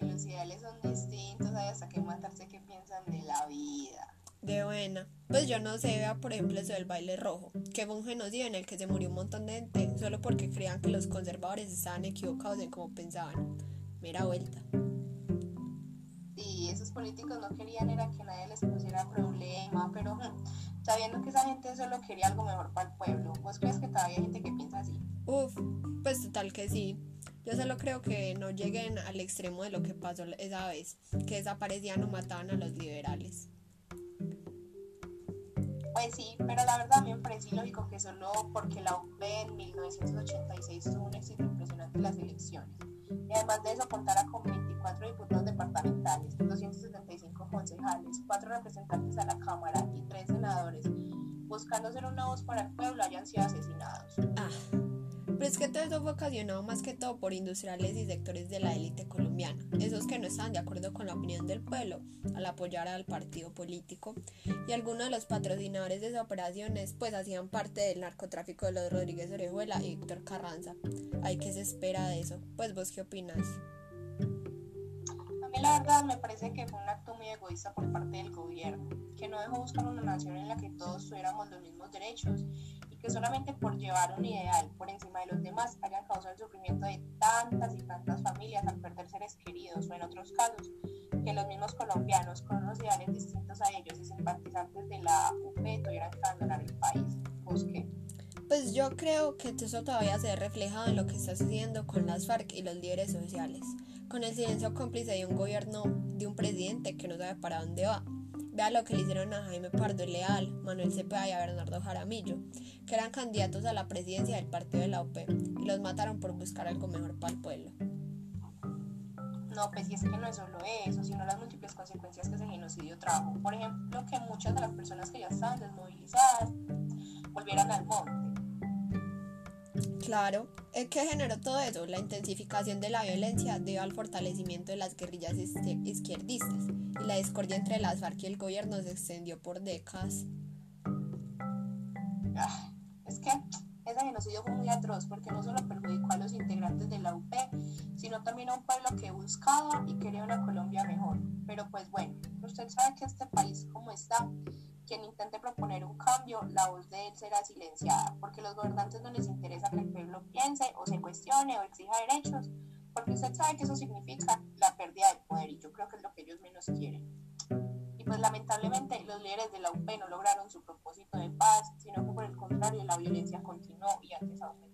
los ideales son distintos, hay hasta que matarse qué piensan de la vida. De buena. Pues yo no sé, vea por ejemplo eso del baile rojo, que fue un genocidio en el que se murió un montón de gente solo porque creían que los conservadores estaban equivocados en cómo pensaban. Mera vuelta. Sí, esos políticos no querían era que nadie les pusiera problema, pero mm, sabiendo que esa gente solo quería algo mejor para el pueblo, ¿vos crees que todavía hay gente que piensa así? Uf, pues total que sí. Yo solo creo que no lleguen al extremo de lo que pasó esa vez, que desaparecían o mataban a los liberales. Pues sí, pero la verdad a mí me parece lógico que solo porque la UP en 1986 tuvo un éxito impresionante en las elecciones. Y además de eso contara con 24 diputados departamentales, 275 concejales, 4 representantes a la Cámara y 3 senadores, buscando ser una voz para el pueblo, hayan sido asesinados. Ah, pero es que todo eso fue ocasionado más que todo por industriales y sectores de la élite colombiana, esos que no estaban de acuerdo con la opinión del pueblo al apoyar al partido político y algunos de los patrocinadores de esas operaciones pues hacían parte del narcotráfico de los Rodríguez Orejuela y Víctor Carranza. ¿Hay que se espera de eso? Pues vos qué opinas? La verdad me parece que fue un acto muy egoísta por parte del gobierno, que no dejó buscar una nación en la que todos tuviéramos los mismos derechos que solamente por llevar un ideal por encima de los demás hayan causado el sufrimiento de tantas y tantas familias al perder seres queridos o en otros casos que los mismos colombianos con unos ideales distintos a ellos y simpatizantes de la UP tuvieran que abandonar el país. Pues yo creo que eso todavía se ve reflejado en lo que está sucediendo con las FARC y los líderes sociales, con el silencio cómplice de un gobierno, de un presidente que no sabe para dónde va Vea lo que le hicieron a Jaime Pardo Leal, Manuel Cepeda y a Bernardo Jaramillo, que eran candidatos a la presidencia del partido de la UP y los mataron por buscar algo mejor para el pueblo. No, pues y es que no es solo eso, sino las múltiples consecuencias que ese genocidio trajo. Por ejemplo, que muchas de las personas que ya estaban desmovilizadas volvieran al monte Claro, ¿qué generó todo eso? La intensificación de la violencia debido al fortalecimiento de las guerrillas izquierdistas y la discordia entre las FARC y el gobierno se extendió por décadas. Ah, es que ese genocidio fue muy atroz porque no solo perjudicó a los integrantes de la UP, sino también a un pueblo que buscaba y quería una Colombia mejor. Pero pues bueno, usted sabe que este país como está, quien intente proponer un cambio, la voz de él será silenciada, porque a los gobernantes no les interesa que el pueblo piense o se cuestione o exija derechos, porque usted sabe que eso significa la pérdida de poder y yo creo que es lo que ellos menos quieren. Y pues lamentablemente los líderes de la UP no lograron su propósito de paz, sino que por el contrario la violencia continuó y antes aumentó.